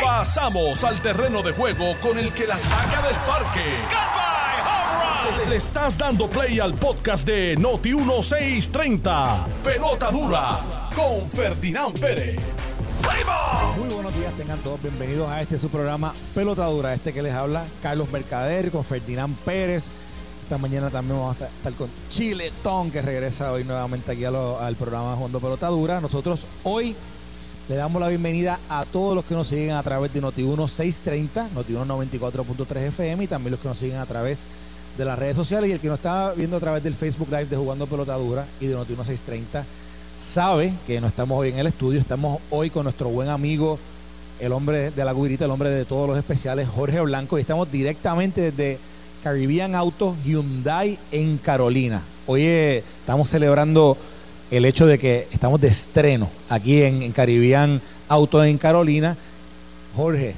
Pasamos al terreno de juego con el que la saca del parque. Le estás dando play al podcast de Noti 1630. Pelota dura con Ferdinand Pérez. Muy buenos días, tengan todos bienvenidos a este su programa Pelota Dura. Este que les habla Carlos Mercader con Ferdinand Pérez. Esta mañana también vamos a estar con Chiletón, que regresa hoy nuevamente aquí a lo- al programa Jundo Pelota Dura. Nosotros hoy le damos la bienvenida a todos los que nos siguen a través de Noti1 630, Noti1 94.3 FM y también los que nos siguen a través de las redes sociales. Y el que nos está viendo a través del Facebook Live de Jugando Pelota Dura y de Noti1 630 sabe que no estamos hoy en el estudio, estamos hoy con nuestro buen amigo, el hombre de la guirita, el hombre de todos los especiales, Jorge Blanco, y estamos directamente desde Caribbean Auto Hyundai en Carolina. Hoy estamos celebrando el hecho de que estamos de estreno aquí en, en Caribbean Auto en Carolina. Jorge,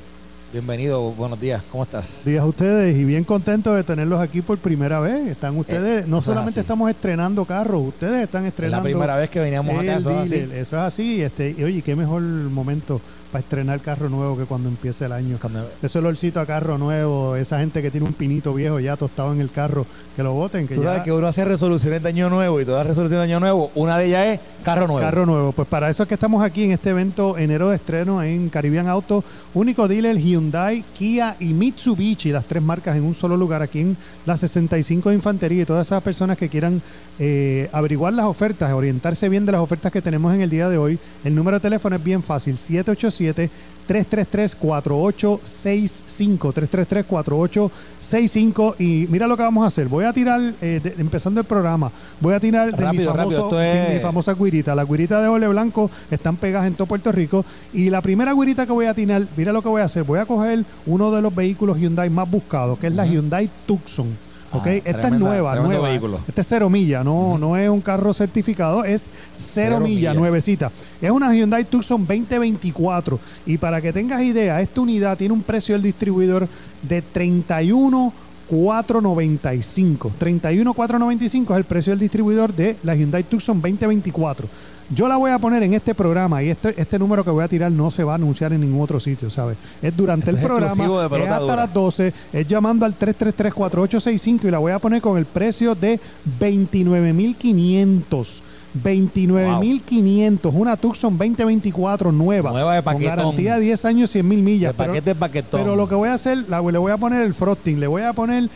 bienvenido, buenos días, ¿cómo estás? días a ustedes y bien contento de tenerlos aquí por primera vez. Están ustedes, no eso es solamente estamos estrenando carros, ustedes están Es estrenando. la primera vez que veníamos acá, eso es así. Eso es así. Este, y oye, qué mejor momento para estrenar carro nuevo que cuando empiece el año. Cuando- Ese olorcito a carro nuevo, esa gente que tiene un pinito viejo ya tostado en el carro, que lo voten, que Tú ya sabes que uno hace resoluciones de año nuevo y todas las resoluciones de año nuevo, una de ellas es carro nuevo. Carro nuevo. Pues para eso es que estamos aquí en este evento enero de estreno en Caribbean Auto, único dealer Hyundai, Kia y Mitsubishi, las tres marcas en un solo lugar aquí en la 65 de Infantería y todas esas personas que quieran eh, averiguar las ofertas, orientarse bien de las ofertas que tenemos en el día de hoy. El número de teléfono es bien fácil, 787 333-4865, 333-4865 y mira lo que vamos a hacer, voy a tirar, eh, de- empezando el programa, voy a tirar de mi, famoso, rápido, de mi famosa guirita, la guirita de ole blanco están pegadas en todo Puerto Rico y la primera guirita que voy a tirar, mira lo que voy a hacer, voy a coger uno de los vehículos Hyundai más buscados, que es la Hyundai Tucson. ¿Ok? Ah, Esta es nueva, nueva. vehículo. Este es cero millas, no, no es un carro certificado, es cero, millas. nuevecita. Es una Hyundai Tucson 2024 y para que tengas idea, esta unidad tiene un precio del distribuidor de 31 495. 31,495 es el precio del distribuidor de la Hyundai Tucson 2024. Yo la voy a poner en este programa y este, este número que voy a tirar no se va a anunciar en ningún otro sitio, ¿sabes? Es durante Este el es exclusivo de programa, es hasta Dura. las 12, es llamando al 333-4865 y la voy a poner con el precio de 29,500. 29,500, una Tucson 2024 nueva. Nueva de Con paquetón. garantía de 10 años, 100 mil millas. De pero- paquete, paquetón. pero lo que voy a hacer, la- le voy a poner el frosting, le voy a poner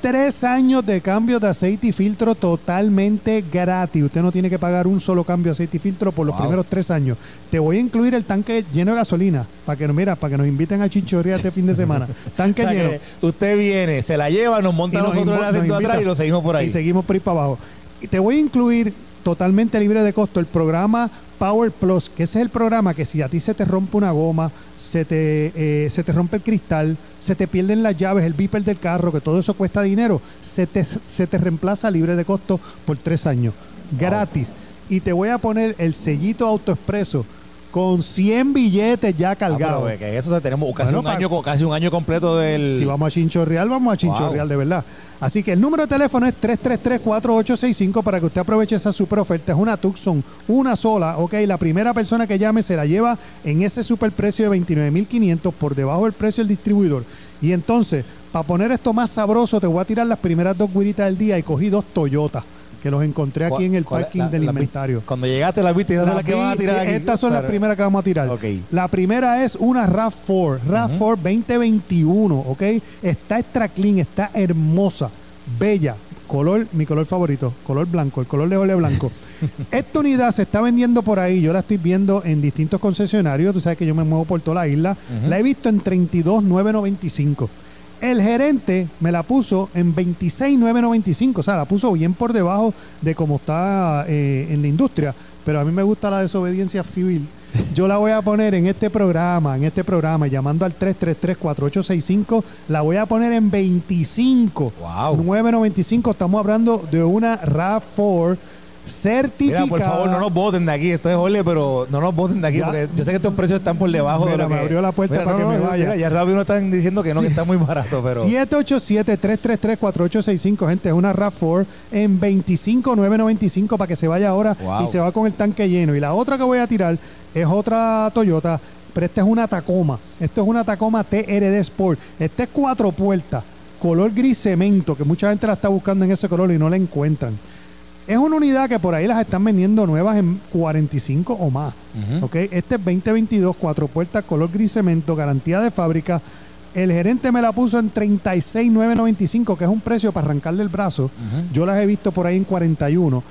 tres años de cambio de aceite y filtro totalmente gratis. Usted no tiene que pagar un solo cambio de aceite y filtro por los Wow. primeros tres años. Te voy a incluir el tanque lleno de gasolina para que, mira, para que nos inviten a Chinchorría este fin de semana. Tanque O sea lleno. usted viene, se la lleva, nos monta Y nos nosotros el asiento atrás y lo seguimos por ahí. Y seguimos por ahí para abajo. Y te voy a incluir totalmente libre de costo el programa Power Plus, que ese es el programa que si a ti se te rompe una goma, se te, eh, se te rompe el cristal, se te pierden las llaves, el beeper del carro, que todo eso cuesta dinero, se te, se te reemplaza libre de costo por tres años. Gratis. Y te voy a poner el sellito AutoExpreso con 100 billetes ya Ah, pero, cargados. que eso o sea, tenemos casi, Bueno, un año, co- casi un año completo del... Si vamos a chinchorreal, vamos a chinchorreal Wow. de verdad. Así que el número de teléfono es 333-4865 para que usted aproveche esa super oferta. Es una Tucson, una sola, ok. La primera persona que llame se la lleva en ese super precio de 29.500 por debajo del precio del distribuidor. Y entonces, para poner esto más sabroso, te voy a tirar las primeras dos guiritas del día y cogí dos Toyota que los encontré aquí en el ¿Cuál- parking la- del la- inventario. Cuando llegaste las viste y esas son las que van a tirar aquí. Estas son las primeras que vamos a tirar. La primera es una RAV4, RAV4 2021, ¿ok? Está extra clean, está hermosa, bella, color, mi color favorito, color blanco, el color de ole blanco. Esta unidad se está vendiendo por ahí, yo la estoy viendo en distintos concesionarios, tú sabes que yo me muevo por toda la isla, la he visto en 32,995. El gerente me la puso en 26,995, o sea, la puso bien por debajo de cómo está eh, en la industria, pero a mí me gusta la desobediencia civil. Yo la voy a poner en este programa, en este programa, llamando al 333-4865, la voy a poner en 25. Wow. 995, estamos hablando de una RAV4 certificada. Mira, por favor, no nos voten de aquí. Esto es ole, pero no nos voten de aquí Ya. porque yo sé que estos precios están por debajo de Mira, lo me que... abrió la puerta para que me vaya. mira, ya rápido nos están diciendo que no, que está muy barato, pero... 787-333-4865, gente, es una RAV4 en 25,995 para que se vaya ahora Wow. y se va con el tanque lleno. Y la otra que voy a tirar es otra Toyota pero este es una Tacoma. Esto es una Tacoma TRD Sport. Este es cuatro puertas, color gris cemento, que mucha gente la está buscando en ese color y no la encuentran. Es una unidad que por ahí las están vendiendo nuevas en 45 o más. ¿ok? Este es 2022, cuatro puertas, color gris cemento, garantía de fábrica. El gerente me la puso en 36,995, que es un precio para arrancarle el brazo. Yo las he visto por ahí en 41.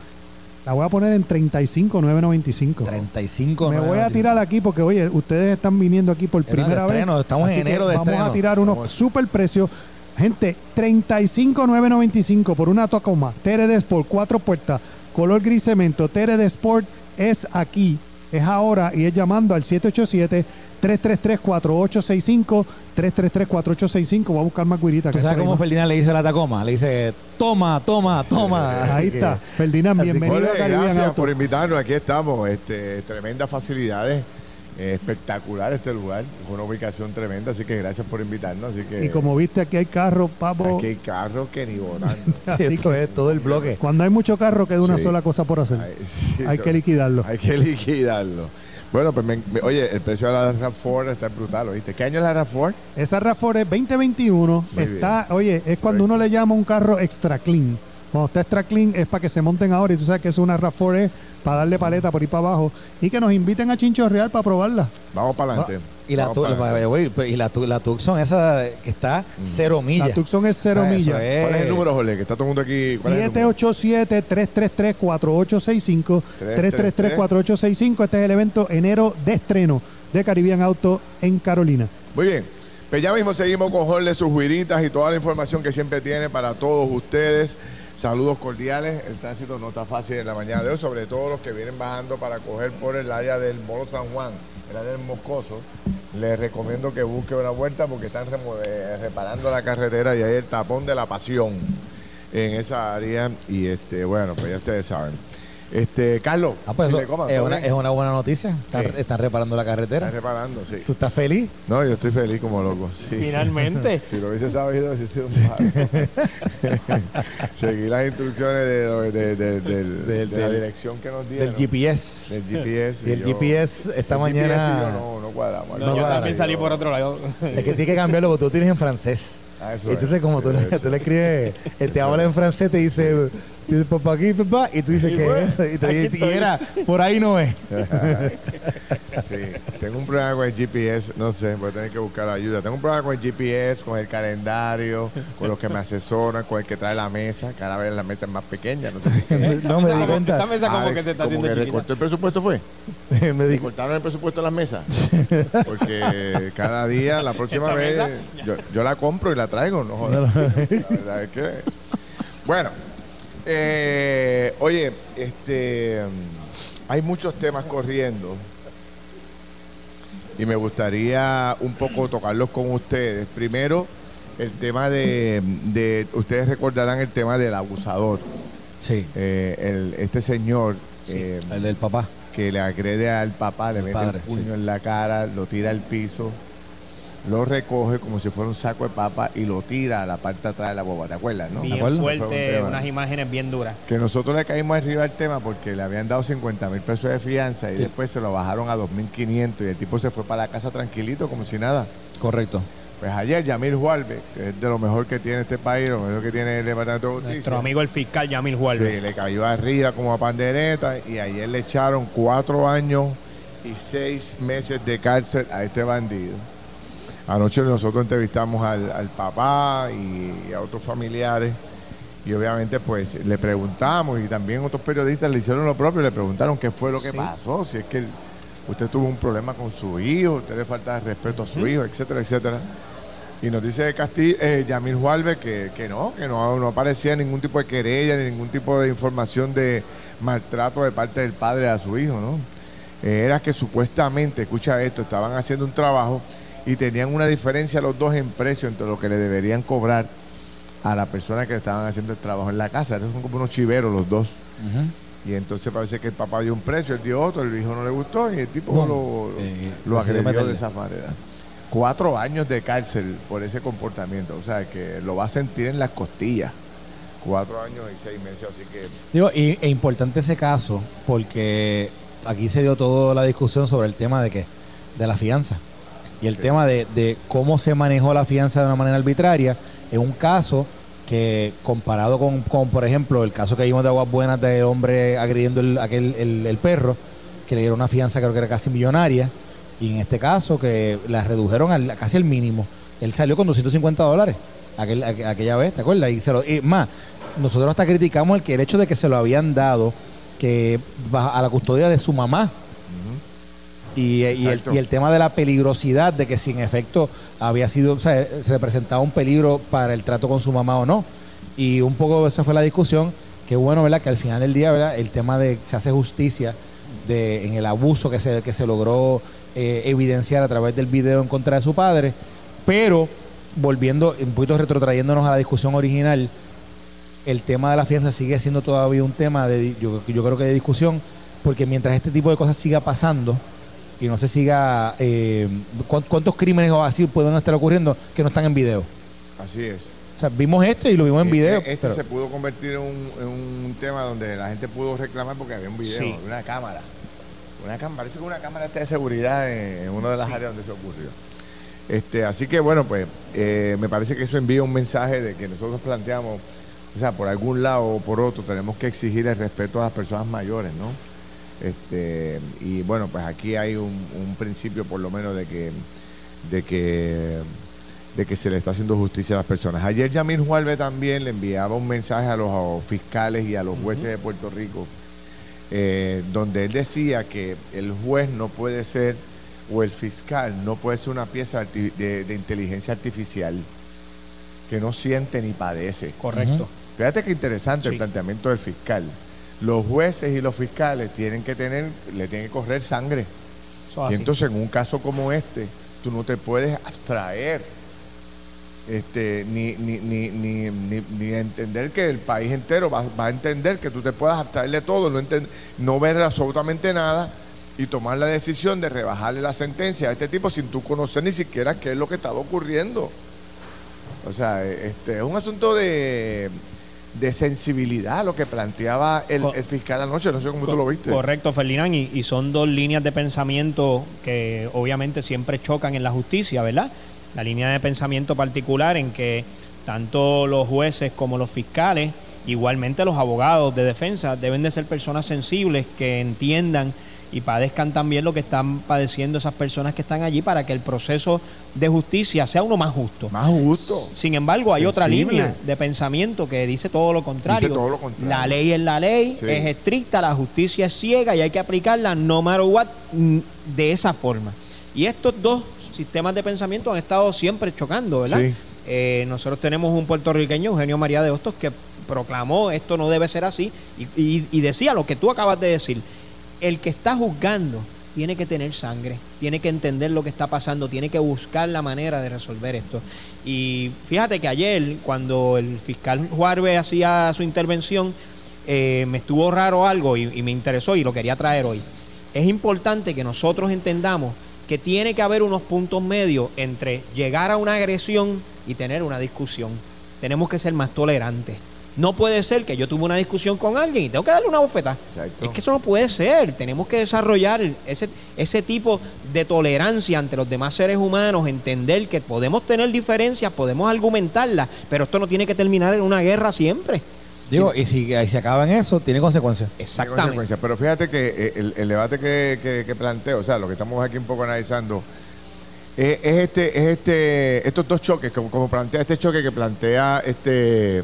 La voy a poner en 35,995. 35. Me voy a tirar aquí porque, oye, ustedes están viniendo aquí por de primera vez. estreno, estamos en enero de Vamos estreno. a tirar unos super precios. Gente, 35,995 por una Tacoma TRD Sport, cuatro puertas, color gris cemento. TRD Sport es aquí, es ahora y es llamando al 787-333-4865. 333-4865. Voy a buscar más guirita. ¿Tú sabes cómo. Ferdinand le dice a la Tacoma? Le dice, toma, toma, toma. Ahí está. Ferdinand, que- bienvenido a gracias Auto. por invitarnos. Aquí estamos. Este, tremendas facilidades. Eh, espectacular este lugar. Es una ubicación tremenda. Así que gracias por invitarnos. Así que Y como viste, aquí hay carros, papo. aquí hay carros que ni volando. Sí, esto es todo el bloque. Cuando hay mucho carro, queda una Sí. sola cosa por hacer. Ay, sí, Hay eso- que liquidarlo. Hay que liquidarlo. Bueno, pues me- me- oye, el precio de la RAV4 está brutal, ¿oíste? ¿Qué año es la RAV4? Esa RAV4 es 2021. Muy está, oye, es cuando uno le llama un carro extra clean. Cuando está extra clean es para que se monten ahora y tú sabes que es una RAV4 es para darle paleta por ir para abajo y que nos inviten a Chincho Real para probarla. Vamos para adelante. Y la, tu- pues, y la, tu- la Tucson esa que está cero millas. La Tucson es cero O sea, millas. es- ¿Cuál es el número, Jorge? Que está todo el mundo aquí. ¿Cuál es el número? 787-333-4865. 333-4865. Este es el evento enero de estreno de Caribbean Auto en Carolina. Muy bien. Pues ya mismo seguimos con Jorge, sus juiritas y toda la información que siempre tiene para todos ustedes. Saludos cordiales. El tránsito no está fácil en la mañana de hoy, sobre todo los que vienen bajando para coger por el área del Molo San Juan, el área del Moscoso. Les recomiendo que busquen una vuelta porque están eh, reparando la carretera y hay el tapón de la pasión en esa área. Y este, bueno, pues ya ustedes saben. Este, Carlos, Ah, pues eso Chile Coma, es, ¿todo una, es una buena noticia. Están, Sí. están reparando la Están carretera. reparando, sí. ¿Tú estás feliz? No, yo estoy feliz como loco. sí. Finalmente. Si lo hubiese sabido, hubiese sido un. Seguí las instrucciones de, la dirección que nos dieron. Del GPS. Del GPS. Y el yo- GPS esta el mañana- GPS y yo no, no cuadramos. No, No, yo también salí por otro lado. Es que tienes que cambiarlo porque tú tienes en francés. Ah, eso Entonces, es. como tú, le, tú le escribes, él te habla en francés, te dice, tú dices, papá aquí, papá, y tú dices, ¿qué bueno, es eso? Y, te, y era, por ahí no es. Sí, tengo un problema con el GPS, no sé, voy a tener que buscar ayuda. Tengo un problema con el GPS, con el calendario, con los que me asesoran, con el que trae la mesa. Cada vez la mesa es más pequeña, no sé si. No me di Esta mesa como Alex, que te está como que recortó el presupuesto fue. me di cortaron el presupuesto de las mesas. Porque cada día, la próxima ¿Esta vez, yo, yo la compro y la traigo, no jodas. La verdad es que. Bueno, eh, oye, este, hay muchos temas corriendo y me gustaría un poco tocarlos con ustedes. Primero, el tema de, de- ustedes recordarán el tema del abusador. Sí, Eh, el- este señor. eh, el del papá. que le agrede al papá, le mete padre, el puño sí. en la cara, lo tira al piso, lo recoge como si fuera un saco de papa y lo tira a la parte de atrás de la boba. ¿Te acuerdas, no? Bien un fuerte, unas imágenes bien duras. Que nosotros le caímos arriba al tema porque le habían dado 50 mil pesos de fianza y después se lo bajaron a 2.500 y el tipo se fue para la casa tranquilito como si nada. Correcto. Pues ayer Yamil Juarbe, que es de lo mejor que tiene este país, lo mejor que tiene el Departamento de Justicia. Nuestro amigo el fiscal Yamil Juárez. Sí, le cayó arriba como a pandereta y ayer le echaron cuatro años y seis meses de cárcel a este bandido. Anoche nosotros entrevistamos al, al papá y a otros familiares y obviamente pues le preguntamos y también otros periodistas le hicieron lo propio, le preguntaron qué fue lo que pasó, si es que usted tuvo un problema con su hijo, usted le falta de respeto a su hijo, etcétera, etcétera. Y nos dice Castillo, eh, Yamil Juárez que, que no, que no, no aparecía ningún tipo de querella ni ningún tipo de información de maltrato de parte del padre a su hijo, ¿no? Eh, era que supuestamente, escucha esto, estaban haciendo un trabajo y tenían una diferencia los dos en precio entre lo que le deberían cobrar a la persona que estaban haciendo el trabajo en la casa. Eran como unos chiveros los dos. Y entonces parece que el papá dio un precio, él dio otro, el hijo no le gustó y el tipo lo, eh, lo agredió de esa manera. Cuatro años de cárcel por ese comportamiento, o sea que lo va a sentir en las costillas. Cuatro años y seis meses, así que Digo, y, e importante ese caso porque aquí se dio toda la discusión sobre el tema de que de la fianza. Y el tema de, de cómo se manejó la fianza de una manera arbitraria es un caso que comparado con, con, por ejemplo, el caso que vimos de Aguas Buenas del hombre agrediendo el, aquel, el, el perro, que le dieron una fianza creo que era casi millonaria, y en este caso que la redujeron al, casi al mínimo. Él salió con 250 dólares aquel, aqu- aquella vez, ¿te acuerdas? Y, se lo, y más, nosotros hasta criticamos el, que el hecho de que se lo habían dado que a la custodia de su mamá. Y, y el, Exacto. y el tema de la peligrosidad, de que si en efecto había sido, o sea, se representaba un peligro para el trato con su mamá o no. Y un poco esa fue la discusión. Qué bueno, ¿verdad? Que al final del día, ¿verdad? El tema de se hace justicia de, en el abuso que se, que se logró eh, evidenciar a través del video en contra de su padre. Pero, volviendo, un poquito retrotrayéndonos a la discusión original, el tema de la fianza sigue siendo todavía un tema de, yo, yo creo que de discusión, porque mientras este tipo de cosas siga pasando y no se siga, eh, ¿cuán- ¿cuántos crímenes o así pueden estar ocurriendo que no están en video? Así es. O sea, vimos esto y lo vimos en video. Este, este pero- se pudo convertir en un, en un tema donde la gente pudo reclamar porque había un video, Sí. una cámara. Una cámara, parece que una cámara está de seguridad en, en una de las áreas donde se ocurrió. Este, así que bueno, pues eh, me parece que eso envía un mensaje de que nosotros planteamos, o sea, por algún lado o por otro, tenemos que exigir el respeto a las personas mayores, ¿no? Este, y bueno, pues aquí hay un, un principio por lo menos de que, de que de que se le está haciendo justicia a las personas. Ayer Yamil Jualve también le enviaba un mensaje a los fiscales y a los jueces de Puerto Rico, eh, donde él decía que el juez no puede ser, o el fiscal no puede ser una pieza de, de inteligencia artificial que no siente ni padece. Correcto. Fíjate qué interesante el planteamiento del fiscal. Los jueces y los fiscales tienen que tener, le tienen que correr sangre. Y entonces en un caso como este, tú no te puedes abstraer, este, ni, ni, ni, ni, ni- ni entender que el país entero va, va a entender que tú te puedas abstraer de todo, no, enten- no ver absolutamente nada y tomar la decisión de rebajarle la sentencia a este tipo sin tú conocer ni siquiera qué es lo que estaba ocurriendo. O sea, este, es un asunto de, de sensibilidad lo que planteaba el fiscal anoche, no sé cómo tú lo viste. Correcto, Ferdinand, y, y son dos líneas de pensamiento que obviamente siempre chocan en la justicia, ¿verdad? La línea de pensamiento particular en que tanto los jueces como los fiscales, igualmente los abogados de defensa, deben de ser personas sensibles que entiendan y padezcan también lo que están padeciendo esas personas que están allí para que el proceso de justicia sea uno más justo. Más justo. Sin embargo, hay otra línea de pensamiento que dice todo lo contrario. Dice todo lo contrario. La ley es la ley, Sí. es estricta, la justicia es ciega y hay que aplicarla no matter what de esa forma. Y estos dos sistemas de pensamiento han estado siempre chocando, ¿verdad? Sí. Eh, nosotros tenemos un puertorriqueño, Eugenio María de Hostos, que proclamó esto no debe ser así y, y- y decía lo que tú acabas de decir. El que está juzgando tiene que tener sangre, tiene que entender lo que está pasando, tiene que buscar la manera de resolver esto. Y fíjate que ayer, cuando el fiscal Juarbe hacía su intervención, eh, me estuvo raro algo y, y me interesó y lo quería traer hoy. Es importante que nosotros entendamos que tiene que haber unos puntos medios entre llegar a una agresión y tener una discusión. Tenemos que ser más tolerantes. No puede ser que yo tuve una discusión con alguien y tengo que darle una bofeta. Exacto. Es que eso no puede ser. Tenemos que desarrollar ese, ese tipo de tolerancia ante los demás seres humanos, entender que podemos tener diferencias, podemos argumentarlas, pero esto no tiene que terminar en una guerra siempre. Digo, y si, y si acaba en eso, tiene consecuencias. Tiene Exactamente. consecuencias. Pero fíjate que eh, el, el debate que, que, que planteo, o sea, lo que estamos aquí un poco analizando, es, es este, es este, estos dos choques, como, como plantea este choque que plantea este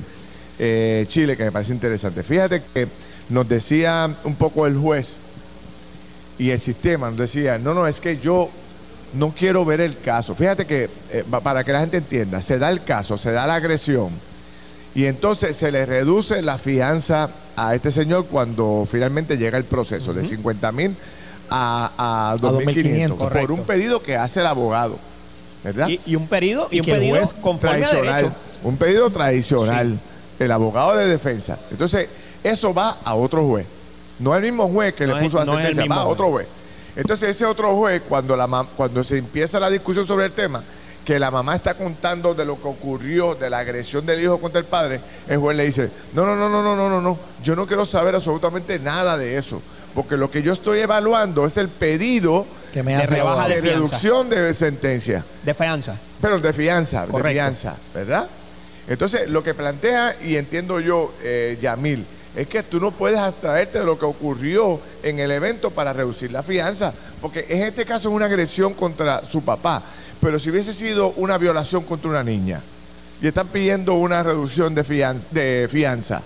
eh, Chile, que me parece interesante. Fíjate que nos decía un poco el juez y el sistema, nos decía, no, no, es que yo no quiero ver el caso. Fíjate que, eh, pa- para que la gente entienda, se da el caso, se da la agresión. Y entonces se le reduce la fianza a este señor cuando finalmente llega el proceso, de 50 mil a, a 2.500 por un pedido que hace el abogado. ¿Verdad? Y, y un pedido, y, Y un pedido juez conforme a tradicional. derecho. Un pedido tradicional. El abogado de defensa. Entonces, eso va a otro juez. No el mismo juez que No le puso la es sentencia, va a otro juez. Entonces, ese otro juez, cuando, la mam- cuando se empieza la discusión sobre el tema, que la mamá está contando de lo que ocurrió, de la agresión del hijo contra el padre, el juez le dice, no, no, no, no, no, no, no, no, yo no quiero saber absolutamente nada de eso, porque lo que yo estoy evaluando es el pedido Que me de hace rebaja abogado. de de reducción de sentencia. De fianza. Pero de fianza, de Correcto. fianza, ¿verdad? Entonces, lo que plantea, y entiendo yo, eh, Yamil, es que tú no puedes abstraerte de lo que ocurrió en el evento para reducir la fianza, porque en este caso es una agresión contra su papá, pero si hubiese sido una violación contra una niña y están pidiendo una reducción de fianza,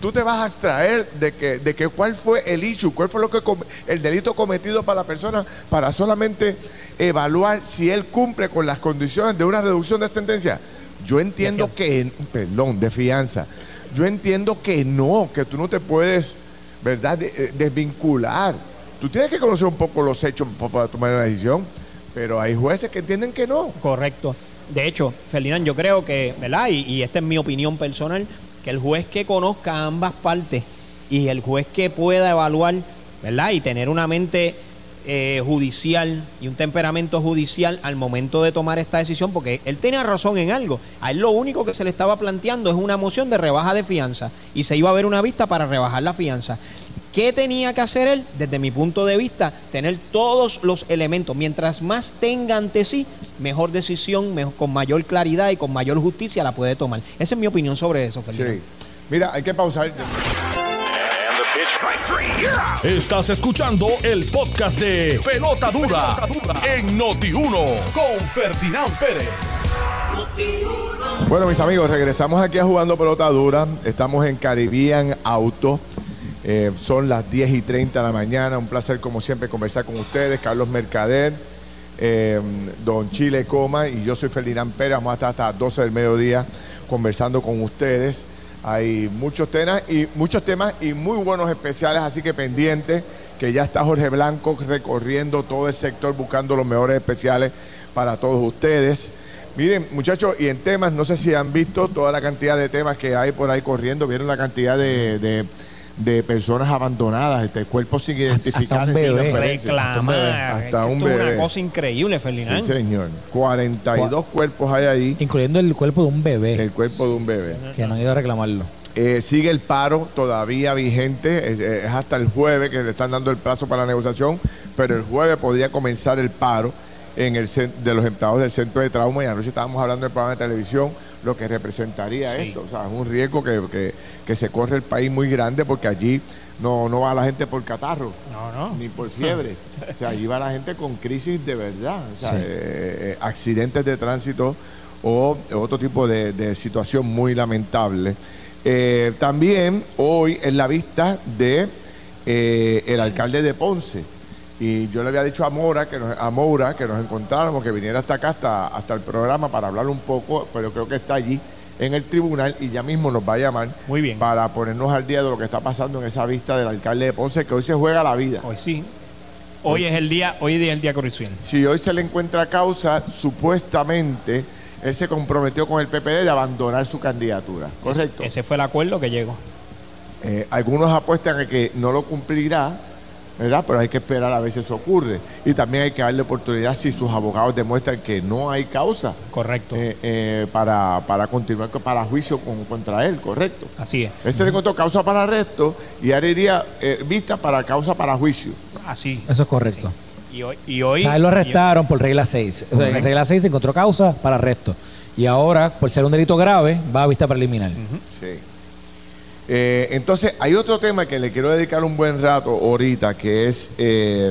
tú te vas a abstraer de que, de cuál fue el issue, cuál fue lo que el delito cometido para la persona para solamente evaluar si él cumple con las condiciones de una reducción de sentencia. Yo entiendo que, perdón, de fianza. Yo entiendo que no, que tú no te puedes, ¿verdad?, eh, desvincular. Tú tienes que conocer un poco los hechos pa- para tomar una decisión, pero hay jueces que entienden que no. Correcto. De hecho, Ferdinand, yo creo que, ¿verdad? Y, y esta es mi opinión personal, que el juez que conozca ambas partes y el juez que pueda evaluar, ¿verdad? Y tener una mente eh, judicial y un temperamento judicial al momento de tomar esta decisión, porque él tenía razón en algo. A él lo único que se le estaba planteando es una moción de rebaja de fianza y se iba a ver una vista para rebajar la fianza. ¿Qué tenía que hacer él? Desde mi punto de vista, tener todos los elementos. Mientras más tenga ante sí, mejor decisión, mejor- con mayor claridad y con mayor justicia la puede tomar. Esa es mi opinión sobre eso, Ferdinand. Sí. Mira, hay que pausar. Estás escuchando el podcast de Pelota Dura, en Noti1 con Ferdinand Pérez. Bueno, mis amigos, regresamos aquí a Jugando Pelota Dura. Estamos en Caribbean Auto. Eh, son las 10 y 30 de la mañana. Un placer, como siempre, conversar con ustedes. Carlos Mercader, eh, Don Chile Coma y yo soy Ferdinand Pérez. Vamos a hasta las 12 del mediodía conversando con ustedes. Hay muchos temas y muchos temas y muy buenos especiales, así que pendientes que ya está Jorge Blanco recorriendo todo el sector buscando los mejores especiales para todos ustedes. Miren, muchachos, y en temas, no sé si han visto toda la cantidad de temas que hay por ahí corriendo, vieron la cantidad de, de- de personas abandonadas, este, cuerpos sin identificar. bebé. Hasta un esto es bebé. una cosa increíble, Ferdinand. Sí, señor. 42 cuerpos hay ahí, Incluyendo el cuerpo de un bebé, el cuerpo de un bebé. que no han ido a reclamarlo. Eh, sigue el paro todavía vigente, es, es hasta el jueves que le están dando el plazo para la negociación, pero el jueves podría comenzar el paro en el cen- de los empleados del centro de trauma y anoche estábamos hablando del programa de televisión, lo que representaría Sí. esto, o sea, es un riesgo que, que- que se corre el país muy grande porque allí no, no va la gente por catarro. No, no. Ni por fiebre. O sea, allí va la gente con crisis de verdad. O sea, Sí. eh, eh, accidentes de tránsito o otro tipo de, de situación muy lamentable. Eh, también hoy en la vista de eh, el alcalde de Ponce. Y yo le había dicho a Mora que nos, a Moura que nos encontráramos, que viniera hasta acá, hasta, hasta el programa para hablar un poco, pero creo que está allí en el tribunal y ya mismo nos va a llamar Muy bien. para ponernos al día de lo que está pasando en esa vista del alcalde de Ponce, que hoy se juega la vida. Hoy sí. Hoy es el día, hoy es el día crucial. Si hoy se le encuentra causa, supuestamente él se comprometió con el PPD de abandonar su candidatura. Correcto. Ese fue el acuerdo que llegó. Eh, algunos apuestan a que no lo cumplirá, ¿verdad? Pero hay que esperar a ver si eso ocurre. Y también hay que darle oportunidad si sus abogados demuestran que no hay causa Correcto. eh, eh, para, para continuar con- para juicio con- contra él, ¿correcto? Así es. Él se le encontró causa para arresto y ahora iría eh, vista para causa para juicio. Así. Eso es correcto. Y hoy, y hoy O sea, él lo arrestaron por regla 6. O sea, en regla 6 se encontró causa para arresto. Y ahora, por ser un delito grave, va a vista preliminar. Sí. Eh, entonces, hay otro tema que le quiero dedicar un buen rato ahorita, que es eh,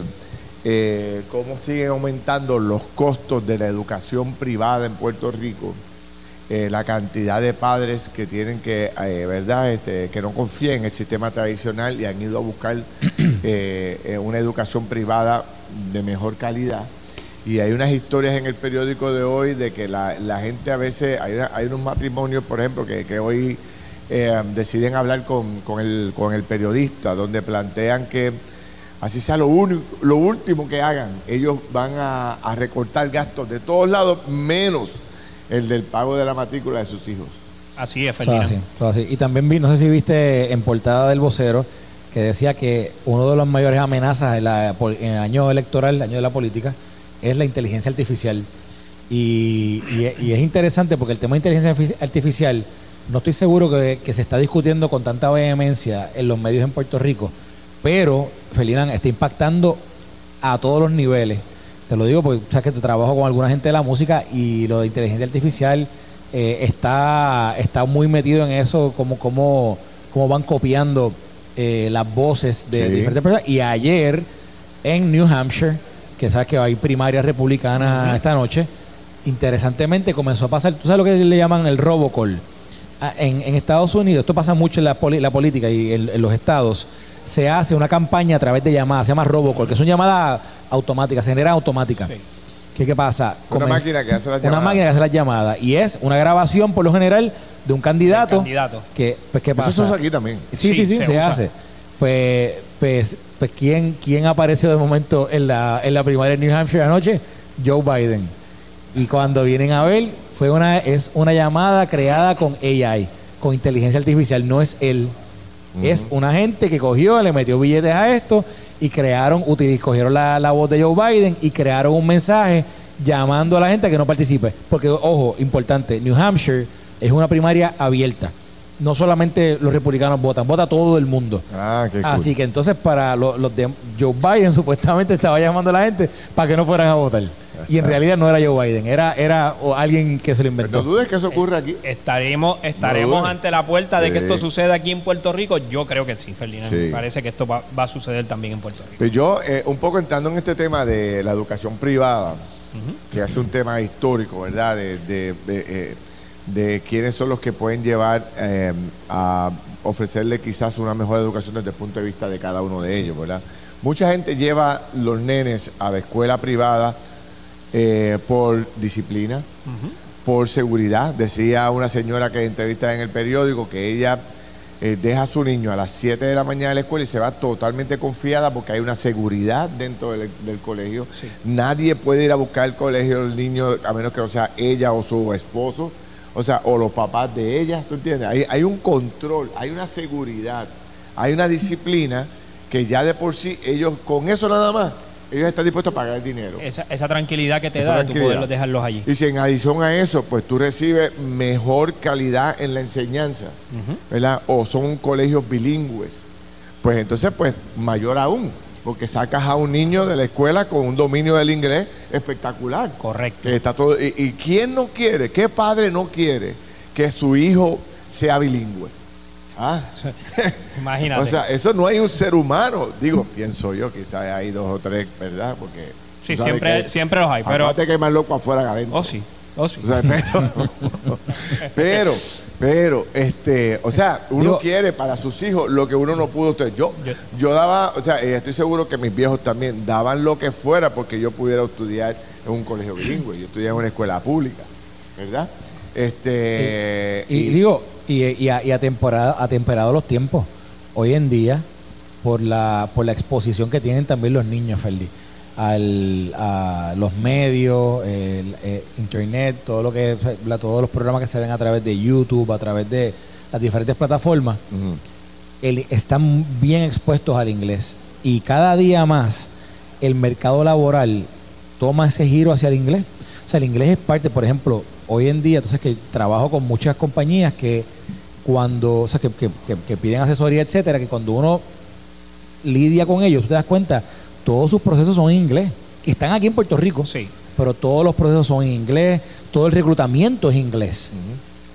eh, cómo siguen aumentando los costos de la educación privada en Puerto Rico. Eh, la cantidad de padres que tienen que, eh, ¿verdad?, este, que no confían en el sistema tradicional y han ido a buscar una educación privada de mejor calidad. Y hay unas historias en el periódico de hoy de que la, la gente a veces, hay, una- hay unos matrimonios, por ejemplo, que, que hoy eh, deciden hablar con, con el, con el periodista, donde plantean que así sea lo, único, lo último que hagan, ellos van a, a recortar gastos de todos lados, menos el del pago de la matrícula de sus hijos. así es, así. Y también vi, no sé si viste en portada del vocero, que decía que uno de las mayores amenazas en, la- por- en el año electoral, el año de la política, es la inteligencia artificial. Y, y es- y es interesante porque el tema de inteligencia artifici- artificial, no estoy seguro que, que se está discutiendo con tanta vehemencia en los medios en Puerto Rico, pero, Felinan, está impactando a todos los niveles. Te lo digo porque sabes que te trabajo con alguna gente de la música y lo de inteligencia artificial eh, está, está muy metido en eso, como, como, como van copiando eh, las voces de Sí. diferentes personas. Y ayer en New Hampshire, que sabes que hay primaria republicana esta noche, interesantemente comenzó a pasar, tú sabes lo que le llaman el robocall. Ah, En, en Estados Unidos, esto pasa mucho en la, poli- la política y en, en los estados, se hace una campaña a través de llamadas, se llama robocall, que son llamadas automáticas, se generan automáticas. Sí. ¿Qué, qué pasa? Una Comenz- máquina que hace las Una llamadas. máquina que hace las llamadas. Y es una grabación, por lo general, de un candidato. Candidato. Que, pues, ¿qué pasa? Eso se usa aquí también. Sí, sí, Sí, se hace. Pues, pues, pues ¿quién, ¿quién apareció de momento en la, en la primaria de New Hampshire anoche? Joe Biden. Y cuando vienen a ver, fue una, es una llamada creada con AI, con inteligencia artificial, no es él. Es una gente que cogió, le metió billetes a esto y crearon, utiliz- cogieron la, la voz de Joe Biden y crearon un mensaje llamando a la gente a que no participe. Porque, ojo, importante, New Hampshire es una primaria abierta. No solamente los republicanos votan, vota todo el mundo. Ah, qué cool. Así que entonces para lo- los de Joe Biden supuestamente estaba llamando a la gente para que no fueran a votar. Y en realidad no era Joe Biden, era, era o alguien que se lo Pero no inventó. dudes que eso ocurre aquí. Estaremos, estaremos No, ante la puerta de que sí. esto suceda aquí en Puerto Rico. Yo creo que sí, Ferdinand. Sí. Me parece que esto va, va a suceder también en Puerto Rico. Pues yo, eh, un poco entrando en este tema de la educación privada, que es un tema histórico, ¿verdad? De, de, de, eh, de quiénes son los que pueden llevar eh, a ofrecerle quizás una mejor educación desde el punto de vista de cada uno de ellos, ¿verdad? Mucha gente lleva los nenes a la escuela privada eh, por disciplina, por seguridad. Decía una señora que entrevista en el periódico que ella eh, deja a su niño a las 7 de la mañana de la escuela y se va totalmente confiada porque hay una seguridad dentro del, del colegio. Nadie puede ir a buscar el colegio del niño a menos que no sea ella o su esposo, o sea, o los papás de ella, ¿tú entiendes? Hay, hay un control, hay una seguridad, hay una disciplina que ya de por sí ellos, con eso nada más, ellos están dispuestos a pagar el dinero. Esa, esa tranquilidad que te Esa da de tú poderlos dejarlos allí. Y si en adición a eso, pues tú recibes mejor calidad en la enseñanza, ¿verdad? O son colegios bilingües, pues entonces, pues mayor aún, porque sacas a un niño de la escuela con un dominio del inglés espectacular. Correcto. Que está todo, y, y quién no quiere, qué padre no quiere que su hijo sea bilingüe? ¿Ah? Imagínate. O sea, eso no hay un ser humano. Digo, pienso yo, quizás hay dos o tres, ¿verdad? Porque sí, siempre, que- siempre los hay. Pero, que más loco afuera que adentro. oh, sí. Oh, sí. O sea, pero, pero, pero, este, o sea, uno Digo- quiere para sus hijos lo que uno no pudo tener. Yo, Yo- yo daba, o sea, eh, estoy seguro que mis viejos también daban lo que fuera porque yo pudiera estudiar en un colegio bilingüe. Yo estudié en una escuela pública, ¿verdad? Este, Y, digo, y, y, a, y atemperado los tiempos. Hoy en día, por la, por la exposición que tienen también los niños, Ferdi, al, a los medios, el, eh, internet, todo lo que todos los programas que se ven a través de YouTube, a través de las diferentes plataformas, el- están bien expuestos al inglés. Y cada día más el mercado laboral toma ese giro hacia el inglés. O sea, el inglés es parte, por ejemplo, hoy en día, entonces que trabajo con muchas compañías que cuando, o sea, que, que- que- que piden asesoría, etcétera, que cuando uno lidia con ellos, tú te das cuenta, todos sus procesos son en inglés. Están aquí en Puerto Rico, Sí. pero todos los procesos son en inglés, todo el reclutamiento es inglés.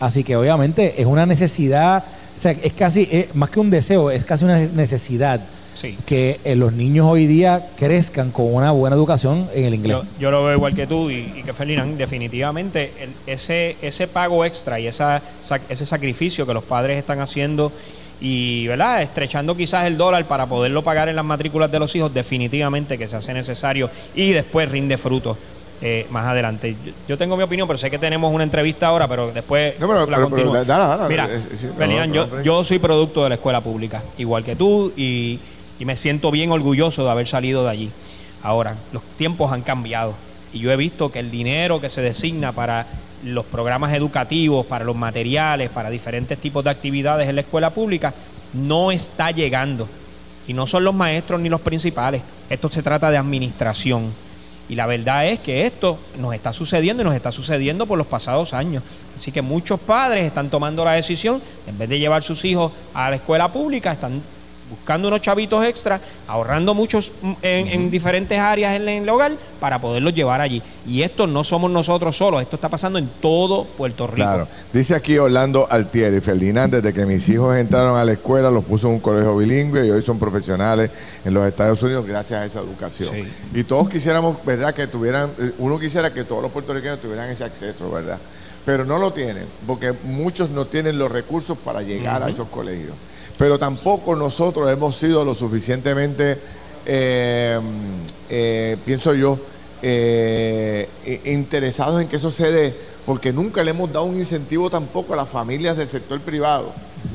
Así que obviamente es una necesidad, o sea, es casi, es más que un deseo, es casi una necesidad Sí. que eh, los niños hoy día crezcan con una buena educación en el inglés. Yo, yo lo veo igual que tú y, y que Ferdinand, definitivamente el- ese, ese pago extra y esa, sac- ese sacrificio que los padres están haciendo y ¿verdad? estrechando quizás el dólar para poderlo pagar en las matrículas de los hijos, definitivamente que se hace necesario y después rinde frutos eh, más adelante. Yo, yo tengo mi opinión, pero sé que tenemos una entrevista ahora, pero después No, pero- la pero-. Mira, Eh, sí, no, yo, yo soy producto de la escuela pública, igual que tú, y, y me siento bien orgulloso de haber salido de allí. Ahora, los tiempos han cambiado y yo he visto que el dinero que se designa para los programas educativos, para los materiales, para diferentes tipos de actividades en la escuela pública, no está llegando. Y no son los maestros ni los principales. Esto se trata de administración. Y la verdad es que esto nos está sucediendo y nos está sucediendo por los pasados años. Así que muchos padres están tomando la decisión, en vez de llevar sus hijos a la escuela pública, están buscando unos chavitos extra, ahorrando muchos en, en diferentes áreas en, el hogar para poderlos llevar allí. Y esto no somos nosotros solos, esto está pasando en todo Puerto Rico. Claro. Dice aquí Orlando Altieri, Ferdinand, desde que mis hijos entraron a la escuela, los puso en un colegio bilingüe y hoy son profesionales en los Estados Unidos gracias a esa educación. Sí. Y todos quisiéramos, ¿verdad? Que tuvieran, eh, uno quisiera que todos los puertorriqueños tuvieran ese acceso, ¿verdad? Pero no lo tienen, porque muchos no tienen los recursos para llegar a esos colegios. Pero tampoco nosotros hemos sido lo suficientemente, eh, eh, pienso yo, eh, interesados en que eso se dé, porque nunca le hemos dado un incentivo tampoco a las familias del sector privado,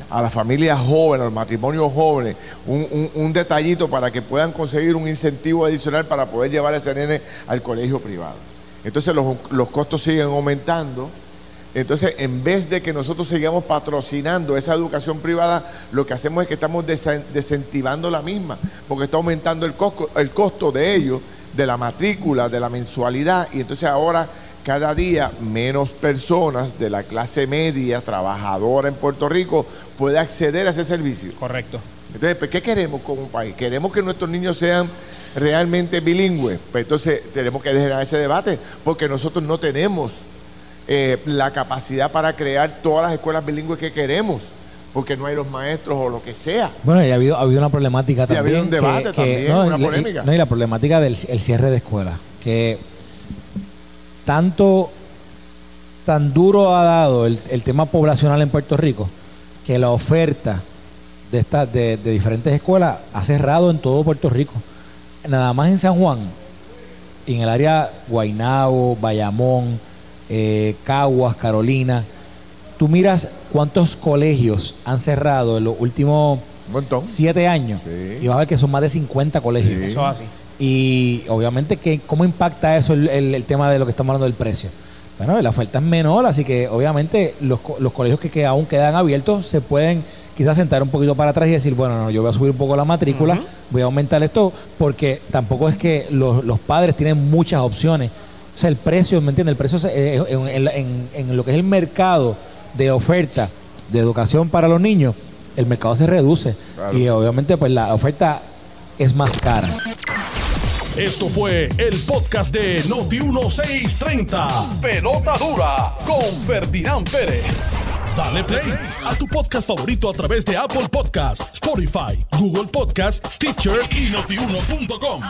a las familias jóvenes, a los matrimonios jóvenes, un, un- un detallito para que puedan conseguir un incentivo adicional para poder llevar a ese nene al colegio privado. Entonces los, los costos siguen aumentando. Entonces, en vez de que nosotros sigamos patrocinando esa educación privada, lo que hacemos es que estamos desincentivando la misma, porque está aumentando el costo, el costo de ellos, de la matrícula, de la mensualidad, y entonces ahora cada día menos personas de la clase media trabajadora en Puerto Rico puede acceder a ese servicio. Correcto. Entonces, pues, ¿qué queremos como país? ¿Queremos que nuestros niños sean realmente bilingües? Pues entonces tenemos que dejar ese debate, porque nosotros no tenemos eh, la capacidad para crear todas las escuelas bilingües que queremos, porque no hay los maestros o lo que sea. Bueno, y ha habido, ha habido una problemática Y ha también. habido un debate también, una y- polémica. no, y la problemática del el cierre de escuelas. Que tanto, tan duro ha dado el, el tema poblacional en Puerto Rico, que la oferta de, estas de, de diferentes escuelas ha cerrado en todo Puerto Rico. Nada más en San Juan, en el área Guaynabo, Bayamón, eh, Caguas, Carolina, tú miras cuántos colegios han cerrado en los últimos siete años Sí. y vas a ver que son más de 50 colegios. Sí. Eso es así. Y obviamente, que ¿cómo impacta eso el, el- el tema de lo que estamos hablando del precio? Bueno, la oferta es menor, así que obviamente los, los colegios que, que aún quedan abiertos se pueden quizás sentar un poquito para atrás y decir, bueno, no, yo voy a subir un poco la matrícula, voy a aumentar esto, porque tampoco es que los, los padres tienen muchas opciones. O sea, el precio, ¿me entiendes? El precio se- eh, en, en- en- en lo que es el mercado de oferta de educación para los niños, el mercado se reduce. Claro. Y obviamente pues la oferta es más cara. Esto fue el podcast de Noti 1630. Pelota dura con Ferdinand Pérez. Dale play a tu podcast favorito a través de Apple Podcasts, Spotify, Google Podcasts, Stitcher y notiuno.com.